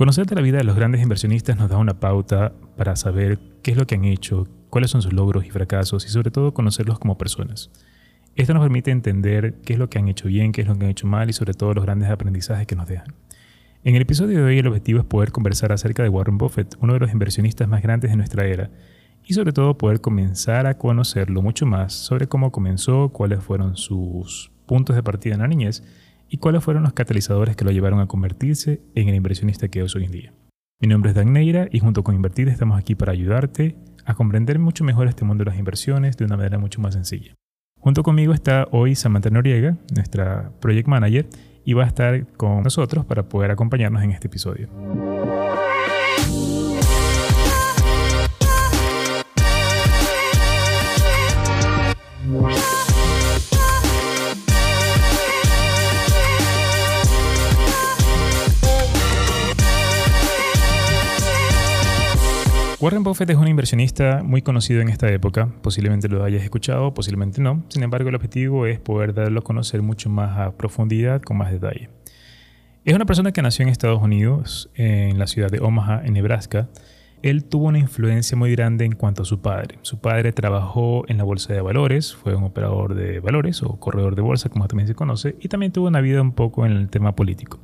Conocer de la vida de los grandes inversionistas nos da una pauta para saber qué es lo que han hecho, cuáles son sus logros y fracasos y sobre todo conocerlos como personas. Esto nos permite entender qué es lo que han hecho bien, qué es lo que han hecho mal y sobre todo los grandes aprendizajes que nos dejan. En el episodio de hoy el objetivo es poder conversar acerca de Warren Buffett, uno de los inversionistas más grandes de nuestra era, y sobre todo poder comenzar a conocerlo mucho más sobre cómo comenzó, cuáles fueron sus puntos de partida en la niñez y cuáles fueron los catalizadores que lo llevaron a convertirse en el inversionista que es hoy en día. Mi nombre es Dan Neira y junto con Invertir estamos aquí para ayudarte a comprender mucho mejor este mundo de las inversiones de una manera mucho más sencilla. Junto conmigo está hoy Samantha Noriega, nuestra Project Manager, y va a estar con nosotros para poder acompañarnos en este episodio. Warren Buffett es un inversionista muy conocido en esta época, posiblemente lo hayas escuchado, posiblemente no. Sin embargo, el objetivo es poder darlo a conocer mucho más a profundidad, con más detalle. Es una persona que nació en Estados Unidos, en la ciudad de Omaha, en Nebraska. Él tuvo una influencia muy grande en cuanto a su padre. Su padre trabajó en la bolsa de valores, fue un operador de valores o corredor de bolsa, como también se conoce, y también tuvo una vida un poco en el tema político.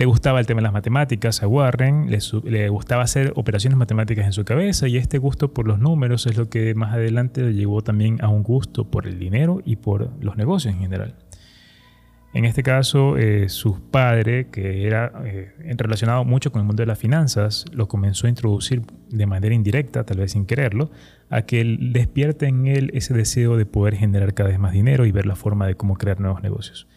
Le gustaba el tema de las matemáticas a Warren, le, gustaba hacer operaciones matemáticas en su cabeza y este gusto por los números es lo que más adelante le llevó también a un gusto por el dinero y por los negocios en general. En este caso, eh, su padre, que era eh, relacionado mucho con el mundo de las finanzas, lo comenzó a introducir de manera indirecta, tal vez sin quererlo, a que despierte en él ese deseo de poder generar cada vez más dinero y ver la forma de cómo crear nuevos negocios.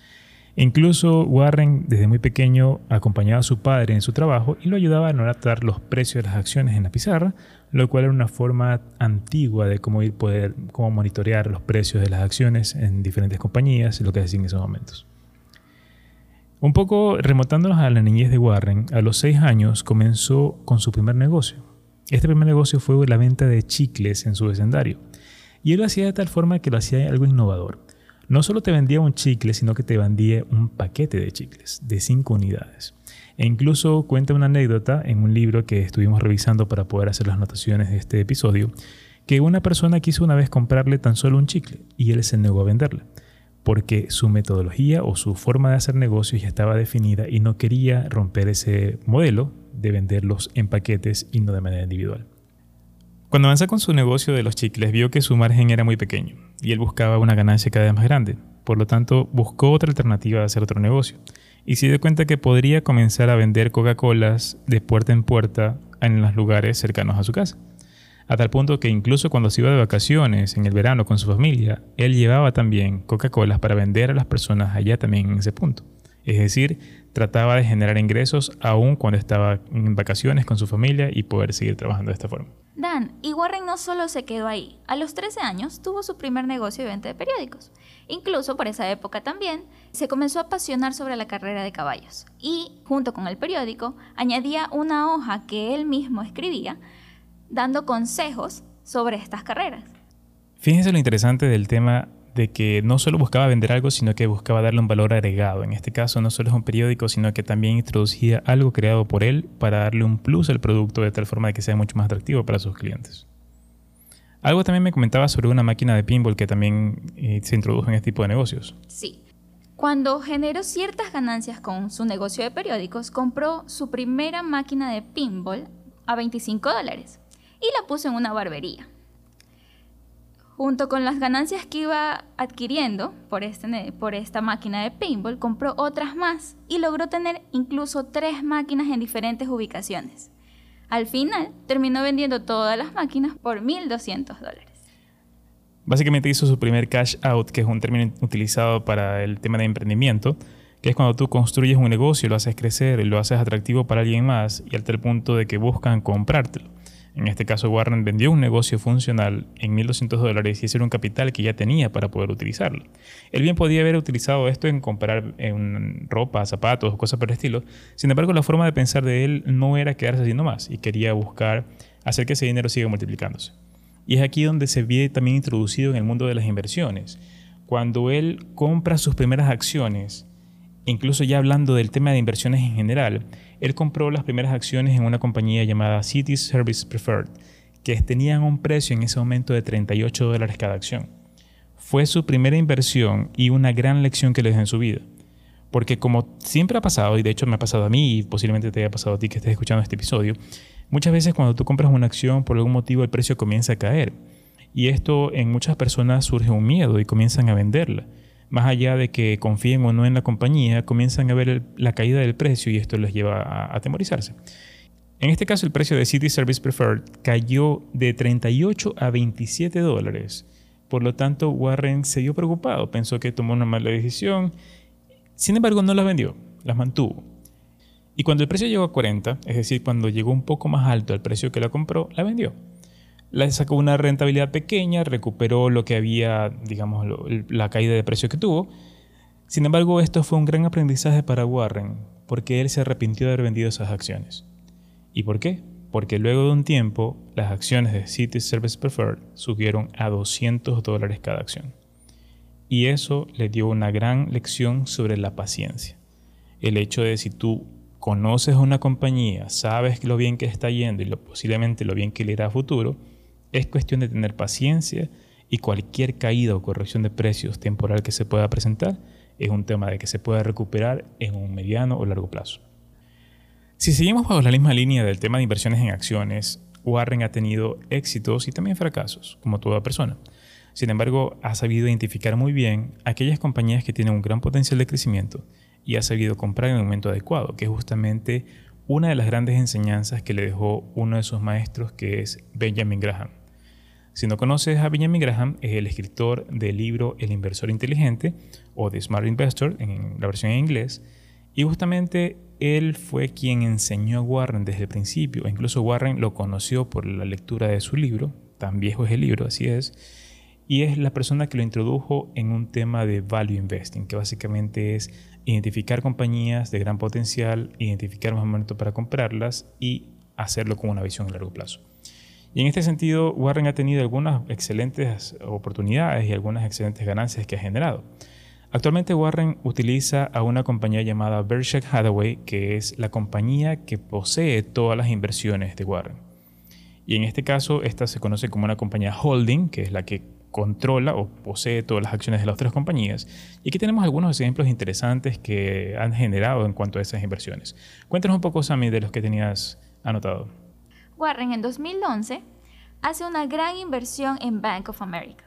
Incluso Warren desde muy pequeño acompañaba a su padre en su trabajo y lo ayudaba a anotar los precios de las acciones en la pizarra, lo cual era una forma antigua de cómo ir poder cómo monitorear los precios de las acciones en diferentes compañías, lo que hacía en esos momentos. Un poco remontándonos a la niñez de Warren, a los seis años comenzó con su primer negocio. Este primer negocio fue la venta de chicles en su vecindario. Y él lo hacía de tal forma que lo hacía algo innovador no solo te vendía un chicle, sino que te vendía un paquete de chicles de 5 unidades. E incluso cuenta una anécdota en un libro que estuvimos revisando para poder hacer las notaciones de este episodio, que una persona quiso una vez comprarle tan solo un chicle y él se negó a venderle, porque su metodología o su forma de hacer negocios ya estaba definida y no quería romper ese modelo de venderlos en paquetes y no de manera individual. Cuando avanza con su negocio de los chicles, vio que su margen era muy pequeño y él buscaba una ganancia cada vez más grande. Por lo tanto, buscó otra alternativa de hacer otro negocio y se dio cuenta que podría comenzar a vender Coca-Colas de puerta en puerta en los lugares cercanos a su casa. A tal punto que incluso cuando se iba de vacaciones en el verano con su familia, él llevaba también Coca-Colas para vender a las personas allá también en ese punto. Es decir, trataba de generar ingresos aún cuando estaba en vacaciones con su familia y poder seguir trabajando de esta forma. Dan, y Warren no solo se quedó ahí, a los 13 años tuvo su primer negocio de venta de periódicos. Incluso por esa época también se comenzó a apasionar sobre la carrera de caballos y, junto con el periódico, añadía una hoja que él mismo escribía, dando consejos sobre estas carreras. Fíjense lo interesante del tema de que no solo buscaba vender algo, sino que buscaba darle un valor agregado. En este caso no solo es un periódico, sino que también introducía algo creado por él para darle un plus al producto de tal forma de que sea mucho más atractivo para sus clientes. Algo también me comentaba sobre una máquina de pinball que también eh, se introdujo en este tipo de negocios. Sí. Cuando generó ciertas ganancias con su negocio de periódicos, compró su primera máquina de pinball a 25 dólares y la puso en una barbería junto con las ganancias que iba adquiriendo por, este, por esta máquina de paintball, compró otras más y logró tener incluso tres máquinas en diferentes ubicaciones. Al final, terminó vendiendo todas las máquinas por 1.200 dólares. Básicamente hizo su primer cash out, que es un término utilizado para el tema de emprendimiento, que es cuando tú construyes un negocio, lo haces crecer lo haces atractivo para alguien más y al tal punto de que buscan comprártelo. En este caso, Warren vendió un negocio funcional en 1.200 dólares y ese era un capital que ya tenía para poder utilizarlo. Él bien podía haber utilizado esto en comprar ropa, zapatos cosas por el estilo. Sin embargo, la forma de pensar de él no era quedarse haciendo más y quería buscar hacer que ese dinero siga multiplicándose. Y es aquí donde se ve también introducido en el mundo de las inversiones. Cuando él compra sus primeras acciones, incluso ya hablando del tema de inversiones en general, él compró las primeras acciones en una compañía llamada City Service Preferred, que tenían un precio en ese momento de 38 dólares cada acción. Fue su primera inversión y una gran lección que le dejó en su vida. Porque como siempre ha pasado, y de hecho me ha pasado a mí y posiblemente te haya pasado a ti que estés escuchando este episodio, muchas veces cuando tú compras una acción por algún motivo el precio comienza a caer. Y esto en muchas personas surge un miedo y comienzan a venderla más allá de que confíen o no en la compañía, comienzan a ver la caída del precio y esto les lleva a atemorizarse. En este caso, el precio de City Service Preferred cayó de 38 a 27 dólares. Por lo tanto, Warren se dio preocupado, pensó que tomó una mala decisión. Sin embargo, no las vendió, las mantuvo. Y cuando el precio llegó a 40, es decir, cuando llegó un poco más alto al precio que la compró, la vendió le sacó una rentabilidad pequeña, recuperó lo que había, digamos, la caída de precio que tuvo. Sin embargo, esto fue un gran aprendizaje para Warren, porque él se arrepintió de haber vendido esas acciones. ¿Y por qué? Porque luego de un tiempo, las acciones de City Service Preferred subieron a 200 dólares cada acción. Y eso le dio una gran lección sobre la paciencia. El hecho de si tú conoces una compañía, sabes lo bien que está yendo y lo, posiblemente lo bien que le irá a futuro, es cuestión de tener paciencia y cualquier caída o corrección de precios temporal que se pueda presentar es un tema de que se pueda recuperar en un mediano o largo plazo. Si seguimos bajo la misma línea del tema de inversiones en acciones, Warren ha tenido éxitos y también fracasos, como toda persona. Sin embargo, ha sabido identificar muy bien aquellas compañías que tienen un gran potencial de crecimiento y ha sabido comprar en el momento adecuado, que es justamente una de las grandes enseñanzas que le dejó uno de sus maestros, que es Benjamin Graham. Si no conoces a Benjamin Graham, es el escritor del libro El inversor inteligente o The Smart Investor en la versión en inglés. Y justamente él fue quien enseñó a Warren desde el principio. Incluso Warren lo conoció por la lectura de su libro. Tan viejo es el libro, así es. Y es la persona que lo introdujo en un tema de value investing, que básicamente es identificar compañías de gran potencial, identificar un momento para comprarlas y hacerlo con una visión a largo plazo. Y en este sentido, Warren ha tenido algunas excelentes oportunidades y algunas excelentes ganancias que ha generado. Actualmente Warren utiliza a una compañía llamada Berkshire Hathaway, que es la compañía que posee todas las inversiones de Warren. Y en este caso, esta se conoce como una compañía holding, que es la que controla o posee todas las acciones de las otras compañías. Y aquí tenemos algunos ejemplos interesantes que han generado en cuanto a esas inversiones. Cuéntanos un poco, Sammy, de los que tenías anotado. Warren en 2011 hace una gran inversión en Bank of America.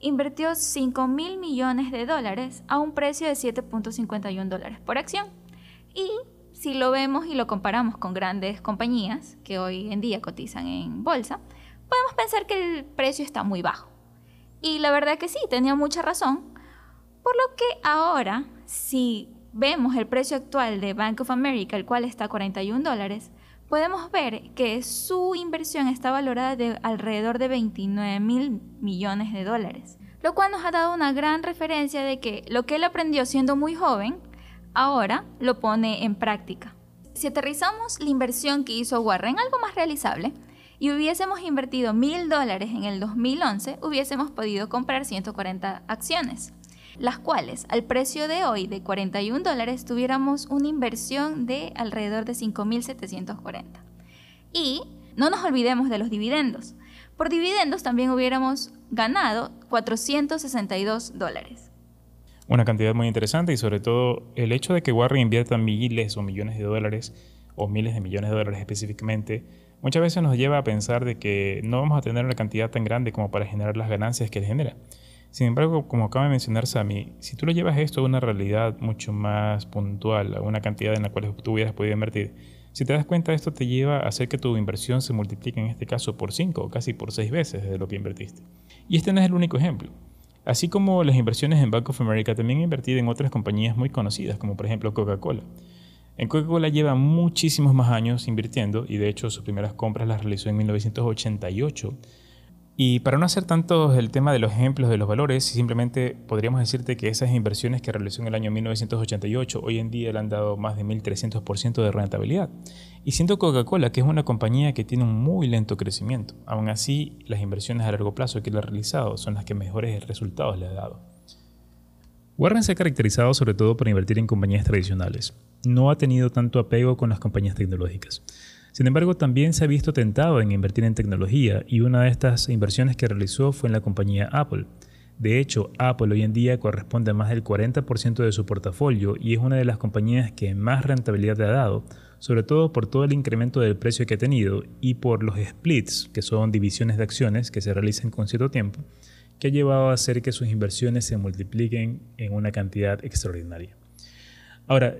Invirtió 5 mil millones de dólares a un precio de 7.51 dólares por acción. Y si lo vemos y lo comparamos con grandes compañías que hoy en día cotizan en bolsa, podemos pensar que el precio está muy bajo. Y la verdad que sí, tenía mucha razón. Por lo que ahora, si vemos el precio actual de Bank of America, el cual está a 41 dólares, podemos ver que su inversión está valorada de alrededor de 29 mil millones de dólares, lo cual nos ha dado una gran referencia de que lo que él aprendió siendo muy joven, ahora lo pone en práctica. Si aterrizamos la inversión que hizo Warren, algo más realizable, y hubiésemos invertido mil dólares en el 2011, hubiésemos podido comprar 140 acciones las cuales al precio de hoy de 41 dólares tuviéramos una inversión de alrededor de 5.740. Y no nos olvidemos de los dividendos. Por dividendos también hubiéramos ganado 462 dólares. Una cantidad muy interesante y sobre todo el hecho de que Warren invierta miles o millones de dólares o miles de millones de dólares específicamente, muchas veces nos lleva a pensar de que no vamos a tener una cantidad tan grande como para generar las ganancias que él genera. Sin embargo, como acaba de mencionar Sami, si tú lo llevas esto a una realidad mucho más puntual, a una cantidad en la cual tú hubieras podido invertir, si te das cuenta, esto te lleva a hacer que tu inversión se multiplique en este caso por 5 o casi por 6 veces de lo que invertiste. Y este no es el único ejemplo. Así como las inversiones en Bank of America, también he invertido en otras compañías muy conocidas, como por ejemplo Coca-Cola. En Coca-Cola lleva muchísimos más años invirtiendo y de hecho sus primeras compras las realizó en 1988 y para no hacer tanto el tema de los ejemplos de los valores, simplemente podríamos decirte que esas inversiones que realizó en el año 1988 hoy en día le han dado más de 1.300% de rentabilidad. Y siendo Coca-Cola, que es una compañía que tiene un muy lento crecimiento, aún así las inversiones a largo plazo que él ha realizado son las que mejores resultados le ha dado. Warren se ha caracterizado sobre todo por invertir en compañías tradicionales. No ha tenido tanto apego con las compañías tecnológicas. Sin embargo, también se ha visto tentado en invertir en tecnología y una de estas inversiones que realizó fue en la compañía Apple. De hecho, Apple hoy en día corresponde a más del 40% de su portafolio y es una de las compañías que más rentabilidad ha dado, sobre todo por todo el incremento del precio que ha tenido y por los splits, que son divisiones de acciones que se realizan con cierto tiempo, que ha llevado a hacer que sus inversiones se multipliquen en una cantidad extraordinaria. Ahora,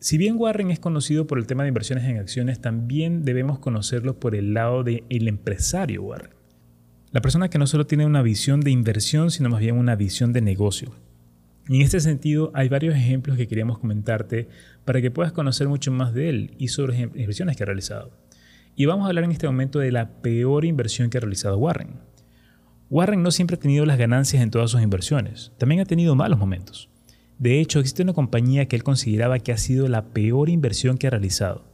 si bien Warren es conocido por el tema de inversiones en acciones, también debemos conocerlo por el lado del empresario Warren. La persona que no solo tiene una visión de inversión, sino más bien una visión de negocio. Y en este sentido, hay varios ejemplos que queríamos comentarte para que puedas conocer mucho más de él y sobre las inversiones que ha realizado. Y vamos a hablar en este momento de la peor inversión que ha realizado Warren. Warren no siempre ha tenido las ganancias en todas sus inversiones, también ha tenido malos momentos. De hecho, existe una compañía que él consideraba que ha sido la peor inversión que ha realizado.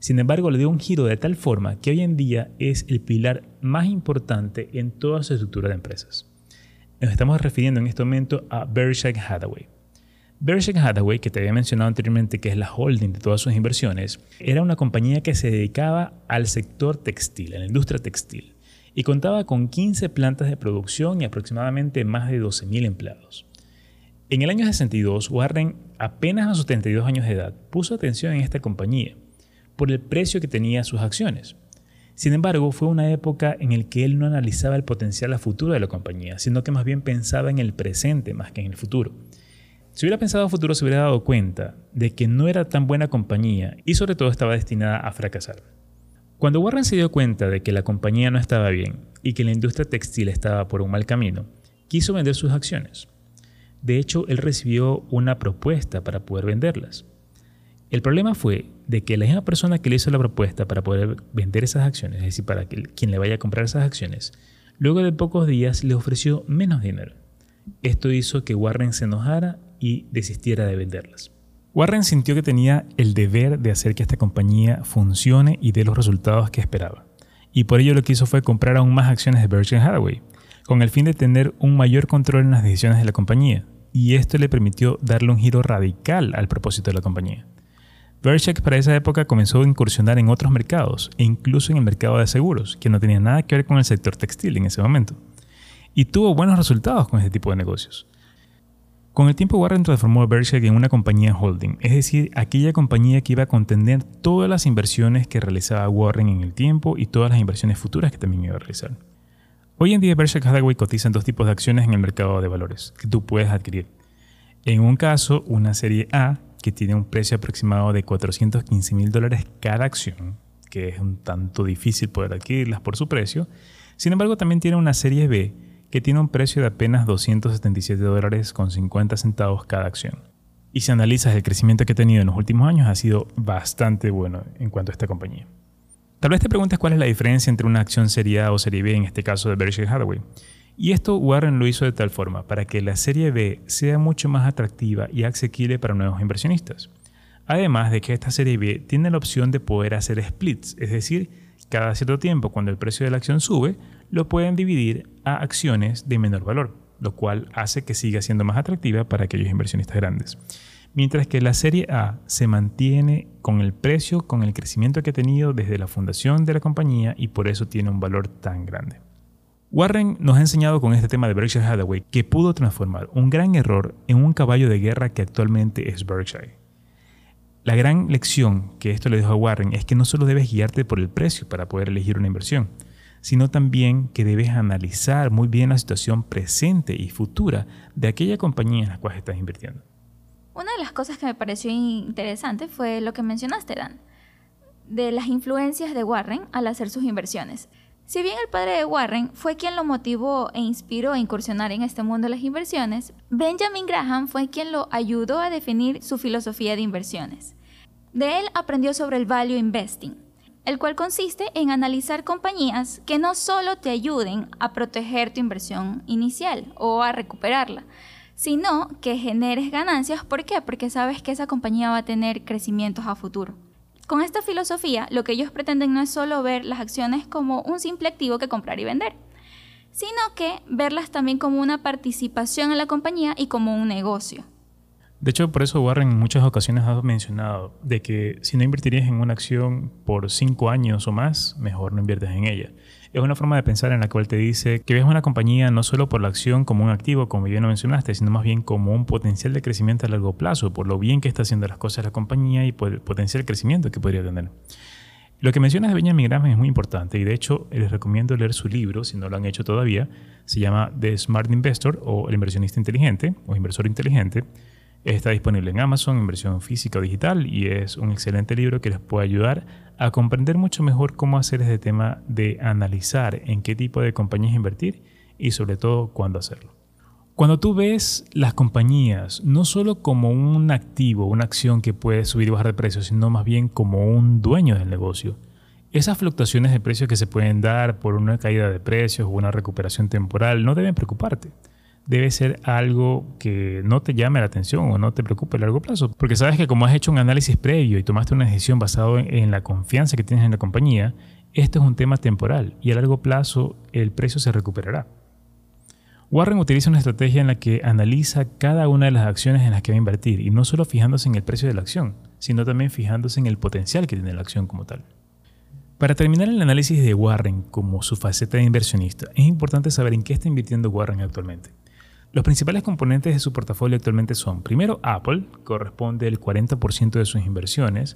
Sin embargo, le dio un giro de tal forma que hoy en día es el pilar más importante en toda su estructura de empresas. Nos estamos refiriendo en este momento a Berkshire Hathaway. Berkshire Hathaway, que te había mencionado anteriormente que es la holding de todas sus inversiones, era una compañía que se dedicaba al sector textil, a la industria textil, y contaba con 15 plantas de producción y aproximadamente más de 12.000 empleados. En el año 62, Warren, apenas a sus 32 años de edad, puso atención en esta compañía por el precio que tenía sus acciones. Sin embargo, fue una época en la que él no analizaba el potencial a futuro de la compañía, sino que más bien pensaba en el presente más que en el futuro. Si hubiera pensado a futuro, se hubiera dado cuenta de que no era tan buena compañía y sobre todo estaba destinada a fracasar. Cuando Warren se dio cuenta de que la compañía no estaba bien y que la industria textil estaba por un mal camino, quiso vender sus acciones. De hecho, él recibió una propuesta para poder venderlas. El problema fue de que la misma persona que le hizo la propuesta para poder vender esas acciones, es decir, para que quien le vaya a comprar esas acciones, luego de pocos días le ofreció menos dinero. Esto hizo que Warren se enojara y desistiera de venderlas. Warren sintió que tenía el deber de hacer que esta compañía funcione y dé los resultados que esperaba. Y por ello lo que hizo fue comprar aún más acciones de Berkshire Hathaway, con el fin de tener un mayor control en las decisiones de la compañía, y esto le permitió darle un giro radical al propósito de la compañía. Berkshire para esa época comenzó a incursionar en otros mercados, e incluso en el mercado de seguros, que no tenía nada que ver con el sector textil en ese momento. Y tuvo buenos resultados con este tipo de negocios. Con el tiempo Warren transformó a Berkshire en una compañía holding, es decir, aquella compañía que iba a contender todas las inversiones que realizaba Warren en el tiempo y todas las inversiones futuras que también iba a realizar. Hoy en día Berkshire Hathaway cotiza en dos tipos de acciones en el mercado de valores que tú puedes adquirir. En un caso, una serie A que tiene un precio aproximado de 415 mil dólares cada acción, que es un tanto difícil poder adquirirlas por su precio. Sin embargo, también tiene una serie B que tiene un precio de apenas 277 dólares con 50 centavos cada acción. Y si analizas el crecimiento que ha tenido en los últimos años, ha sido bastante bueno en cuanto a esta compañía. Tal vez te preguntes cuál es la diferencia entre una acción serie A o serie B, en este caso de Berkshire Hathaway. Y esto Warren lo hizo de tal forma para que la serie B sea mucho más atractiva y asequible para nuevos inversionistas. Además de que esta serie B tiene la opción de poder hacer splits, es decir, cada cierto tiempo cuando el precio de la acción sube, lo pueden dividir a acciones de menor valor, lo cual hace que siga siendo más atractiva para aquellos inversionistas grandes mientras que la serie A se mantiene con el precio, con el crecimiento que ha tenido desde la fundación de la compañía y por eso tiene un valor tan grande. Warren nos ha enseñado con este tema de Berkshire Hathaway que pudo transformar un gran error en un caballo de guerra que actualmente es Berkshire. La gran lección que esto le dejó a Warren es que no solo debes guiarte por el precio para poder elegir una inversión, sino también que debes analizar muy bien la situación presente y futura de aquella compañía en la cual estás invirtiendo. Una de las cosas que me pareció interesante fue lo que mencionaste, Dan, de las influencias de Warren al hacer sus inversiones. Si bien el padre de Warren fue quien lo motivó e inspiró a incursionar en este mundo de las inversiones, Benjamin Graham fue quien lo ayudó a definir su filosofía de inversiones. De él aprendió sobre el value investing, el cual consiste en analizar compañías que no solo te ayuden a proteger tu inversión inicial o a recuperarla, sino que generes ganancias. ¿Por qué? Porque sabes que esa compañía va a tener crecimientos a futuro. Con esta filosofía, lo que ellos pretenden no es solo ver las acciones como un simple activo que comprar y vender, sino que verlas también como una participación en la compañía y como un negocio. De hecho, por eso Warren en muchas ocasiones ha mencionado de que si no invertirías en una acción por cinco años o más, mejor no inviertes en ella. Es una forma de pensar en la cual te dice que ves una compañía no solo por la acción como un activo, como bien lo mencionaste, sino más bien como un potencial de crecimiento a largo plazo, por lo bien que está haciendo las cosas la compañía y por el potencial crecimiento que podría tener. Lo que mencionas de Benjamin Graham es muy importante y de hecho les recomiendo leer su libro, si no lo han hecho todavía, se llama The Smart Investor o El inversionista inteligente o inversor inteligente Está disponible en Amazon en versión física o digital y es un excelente libro que les puede ayudar a comprender mucho mejor cómo hacer este tema de analizar en qué tipo de compañías invertir y sobre todo cuándo hacerlo. Cuando tú ves las compañías no solo como un activo, una acción que puede subir y bajar de precio, sino más bien como un dueño del negocio, esas fluctuaciones de precios que se pueden dar por una caída de precios o una recuperación temporal no deben preocuparte debe ser algo que no te llame la atención o no te preocupe a largo plazo. Porque sabes que como has hecho un análisis previo y tomaste una decisión basado en, la confianza que tienes en la compañía, esto es un tema temporal y a largo plazo el precio se recuperará. Warren utiliza una estrategia en la que analiza cada una de las acciones en las que va a invertir y no solo fijándose en el precio de la acción, sino también fijándose en el potencial que tiene la acción como tal. Para terminar el análisis de Warren como su faceta de inversionista, es importante saber en qué está invirtiendo Warren actualmente. Los principales componentes de su portafolio actualmente son, primero, Apple, corresponde el 40% de sus inversiones.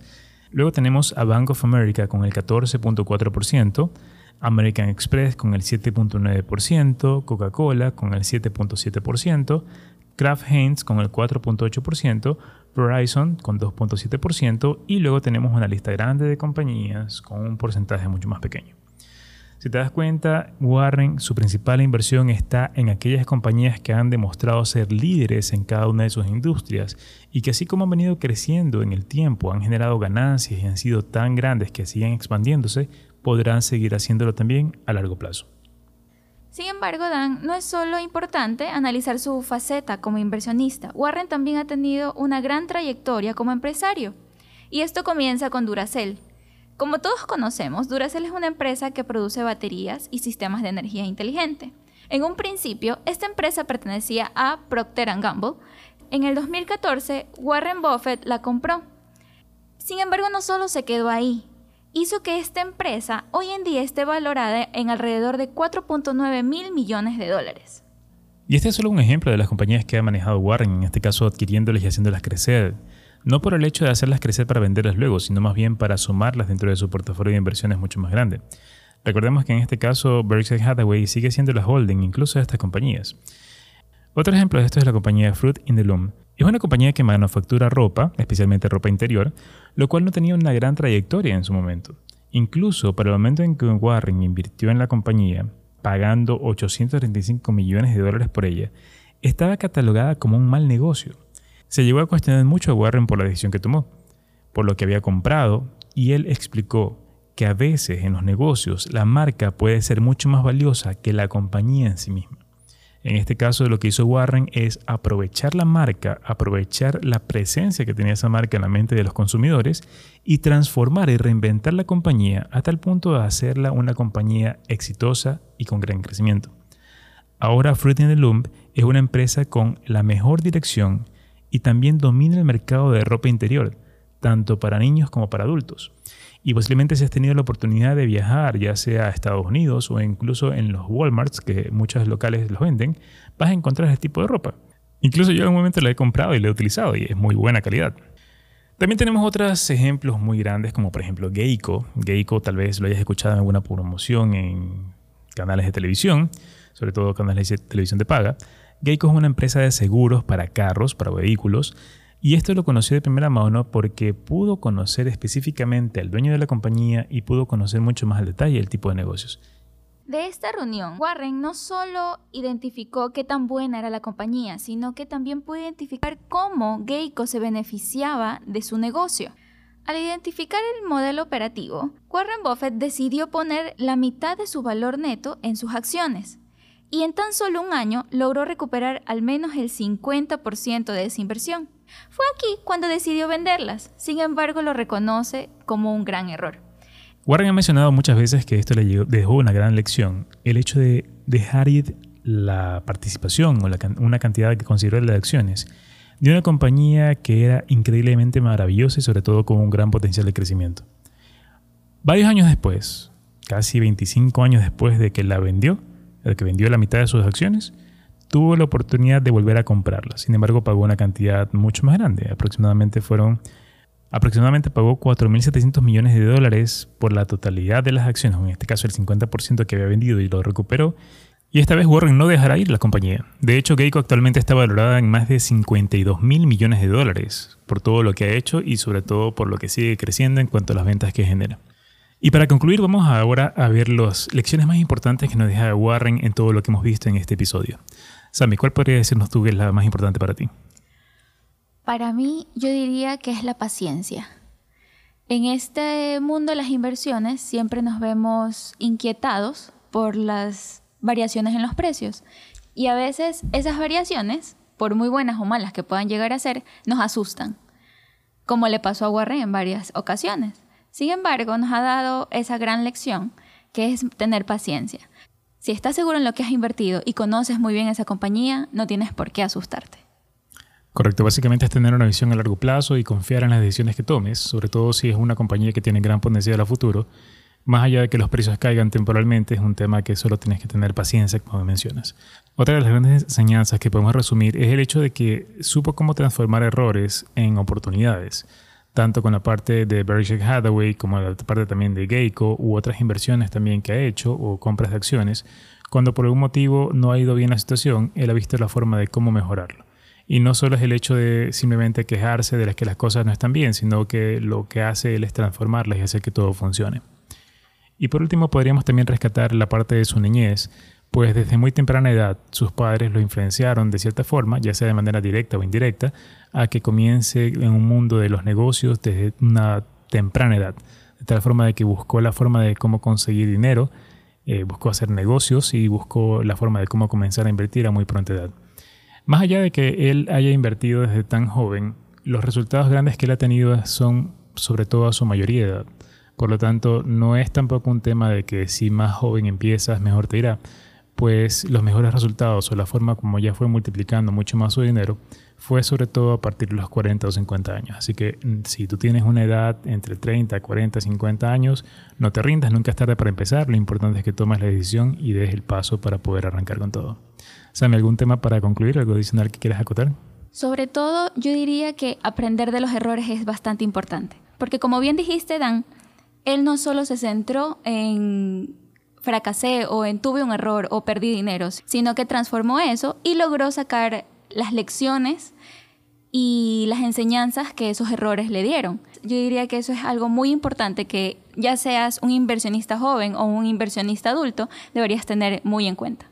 Luego tenemos a Bank of America con el 14.4%, American Express con el 7.9%, Coca-Cola con el 7.7%, Kraft Heinz con el 4.8%, Verizon con 2.7% y luego tenemos una lista grande de compañías con un porcentaje mucho más pequeño. Si te das cuenta, Warren, su principal inversión está en aquellas compañías que han demostrado ser líderes en cada una de sus industrias y que así como han venido creciendo en el tiempo, han generado ganancias y han sido tan grandes que siguen expandiéndose, podrán seguir haciéndolo también a largo plazo. Sin embargo, Dan, no es solo importante analizar su faceta como inversionista. Warren también ha tenido una gran trayectoria como empresario. Y esto comienza con Duracell, como todos conocemos, Duracell es una empresa que produce baterías y sistemas de energía inteligente. En un principio, esta empresa pertenecía a Procter Gamble. En el 2014, Warren Buffett la compró. Sin embargo, no solo se quedó ahí. Hizo que esta empresa hoy en día esté valorada en alrededor de 4.9 mil millones de dólares. Y este es solo un ejemplo de las compañías que ha manejado Warren, en este caso adquiriéndolas y haciéndolas crecer no por el hecho de hacerlas crecer para venderlas luego, sino más bien para sumarlas dentro de su portafolio de inversiones mucho más grande. Recordemos que en este caso Berkshire Hathaway sigue siendo la holding incluso de estas compañías. Otro ejemplo de esto es la compañía Fruit in the Loom. Es una compañía que manufactura ropa, especialmente ropa interior, lo cual no tenía una gran trayectoria en su momento. Incluso para el momento en que Warren invirtió en la compañía, pagando 835 millones de dólares por ella, estaba catalogada como un mal negocio se llegó a cuestionar mucho a Warren por la decisión que tomó, por lo que había comprado, y él explicó que a veces en los negocios la marca puede ser mucho más valiosa que la compañía en sí misma. En este caso lo que hizo Warren es aprovechar la marca, aprovechar la presencia que tenía esa marca en la mente de los consumidores y transformar y reinventar la compañía hasta el punto de hacerla una compañía exitosa y con gran crecimiento. Ahora Fruit in the Loom es una empresa con la mejor dirección, y también domina el mercado de ropa interior, tanto para niños como para adultos. Y posiblemente si has tenido la oportunidad de viajar, ya sea a Estados Unidos o incluso en los Walmarts, que muchos locales los venden, vas a encontrar este tipo de ropa. Incluso yo en un momento la he comprado y la he utilizado y es muy buena calidad. También tenemos otros ejemplos muy grandes, como por ejemplo Geico. Geico tal vez lo hayas escuchado en alguna promoción en canales de televisión, sobre todo canales de televisión de paga. Geico es una empresa de seguros para carros, para vehículos, y esto lo conoció de primera mano porque pudo conocer específicamente al dueño de la compañía y pudo conocer mucho más al detalle el tipo de negocios. De esta reunión, Warren no solo identificó qué tan buena era la compañía, sino que también pudo identificar cómo Geico se beneficiaba de su negocio. Al identificar el modelo operativo, Warren Buffett decidió poner la mitad de su valor neto en sus acciones y en tan solo un año logró recuperar al menos el 50% de esa inversión. Fue aquí cuando decidió venderlas, sin embargo lo reconoce como un gran error. Warren ha mencionado muchas veces que esto le dejó una gran lección, el hecho de dejar ir la participación o una cantidad que consideró de acciones de una compañía que era increíblemente maravillosa y sobre todo con un gran potencial de crecimiento. Varios años después, casi 25 años después de que la vendió, el que vendió la mitad de sus acciones, tuvo la oportunidad de volver a comprarla. Sin embargo, pagó una cantidad mucho más grande. Aproximadamente fueron aproximadamente pagó 4.700 millones de dólares por la totalidad de las acciones, en este caso el 50% que había vendido y lo recuperó, y esta vez Warren no dejará ir la compañía. De hecho, Geico actualmente está valorada en más de 52 mil millones de dólares por todo lo que ha hecho y sobre todo por lo que sigue creciendo en cuanto a las ventas que genera. Y para concluir, vamos ahora a ver las lecciones más importantes que nos deja Warren en todo lo que hemos visto en este episodio. Sammy, ¿cuál podría decirnos tú que es la más importante para ti? Para mí, yo diría que es la paciencia. En este mundo de las inversiones siempre nos vemos inquietados por las variaciones en los precios. Y a veces esas variaciones, por muy buenas o malas que puedan llegar a ser, nos asustan, como le pasó a Warren en varias ocasiones. Sin embargo, nos ha dado esa gran lección, que es tener paciencia. Si estás seguro en lo que has invertido y conoces muy bien esa compañía, no tienes por qué asustarte. Correcto, básicamente es tener una visión a largo plazo y confiar en las decisiones que tomes, sobre todo si es una compañía que tiene gran potencial a futuro más allá de que los precios caigan temporalmente, es un tema que solo tienes que tener paciencia, como mencionas. Otra de las grandes enseñanzas que podemos resumir es el hecho de que supo cómo transformar errores en oportunidades, tanto con la parte de Berkshire Hathaway como la parte también de Geico u otras inversiones también que ha hecho o compras de acciones. Cuando por algún motivo no ha ido bien la situación, él ha visto la forma de cómo mejorarlo. Y no solo es el hecho de simplemente quejarse de las que las cosas no están bien, sino que lo que hace él es transformarlas y hacer que todo funcione. Y por último, podríamos también rescatar la parte de su niñez, pues desde muy temprana edad sus padres lo influenciaron de cierta forma, ya sea de manera directa o indirecta, a que comience en un mundo de los negocios desde una temprana edad, de tal forma de que buscó la forma de cómo conseguir dinero, eh, buscó hacer negocios y buscó la forma de cómo comenzar a invertir a muy pronta edad. Más allá de que él haya invertido desde tan joven, los resultados grandes que él ha tenido son sobre todo a su mayoría de edad. Por lo tanto, no es tampoco un tema de que si más joven empiezas, mejor te irá, pues los mejores resultados o la forma como ya fue multiplicando mucho más su dinero fue sobre todo a partir de los 40 o 50 años. Así que mm, si tú tienes una edad entre 30, 40, 50 años, no te rindas, nunca es tarde para empezar. Lo importante es que tomes la decisión y des el paso para poder arrancar con todo. Sammy, ¿algún tema para concluir? ¿Algo adicional que quieras acotar? Sobre todo, yo diría que aprender de los errores es bastante importante. Porque como bien dijiste, Dan, él no solo se centró en fracasé o en tuve un error o perdí dinero, sino que transformó eso y logró sacar las lecciones y las enseñanzas que esos errores le dieron. Yo diría que eso es algo muy importante que ya seas un inversionista joven o un inversionista adulto, deberías tener muy en cuenta.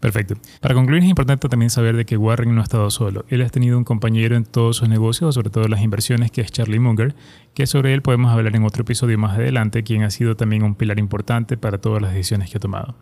Perfecto. Para concluir, es importante también saber de que Warren no ha estado solo. Él ha tenido un compañero en todos sus negocios, sobre todo las inversiones, que es Charlie Munger, que sobre él podemos hablar en otro episodio más adelante, quien ha sido también un pilar importante para todas las decisiones que ha tomado.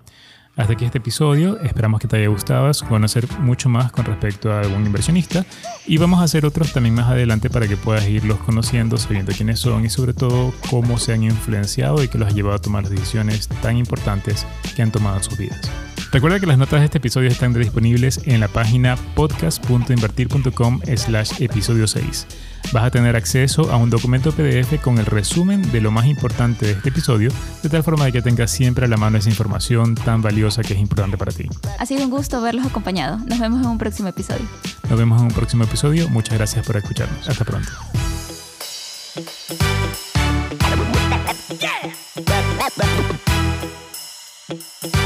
Hasta aquí este episodio, esperamos que te haya gustado, conocer mucho más con respecto a algún inversionista y vamos a hacer otros también más adelante para que puedas irlos conociendo, sabiendo quiénes son y sobre todo cómo se han influenciado y que los ha llevado a tomar decisiones tan importantes que han tomado en sus vidas. Recuerda que las notas de este episodio están disponibles en la página podcast.invertir.com slash episodio 6. Vas a tener acceso a un documento PDF con el resumen de lo más importante de este episodio, de tal forma de que tengas siempre a la mano esa información tan valiosa que es importante para ti. Ha sido un gusto verlos acompañados. Nos vemos en un próximo episodio. Nos vemos en un próximo episodio. Muchas gracias por escucharnos. Hasta pronto. Yeah.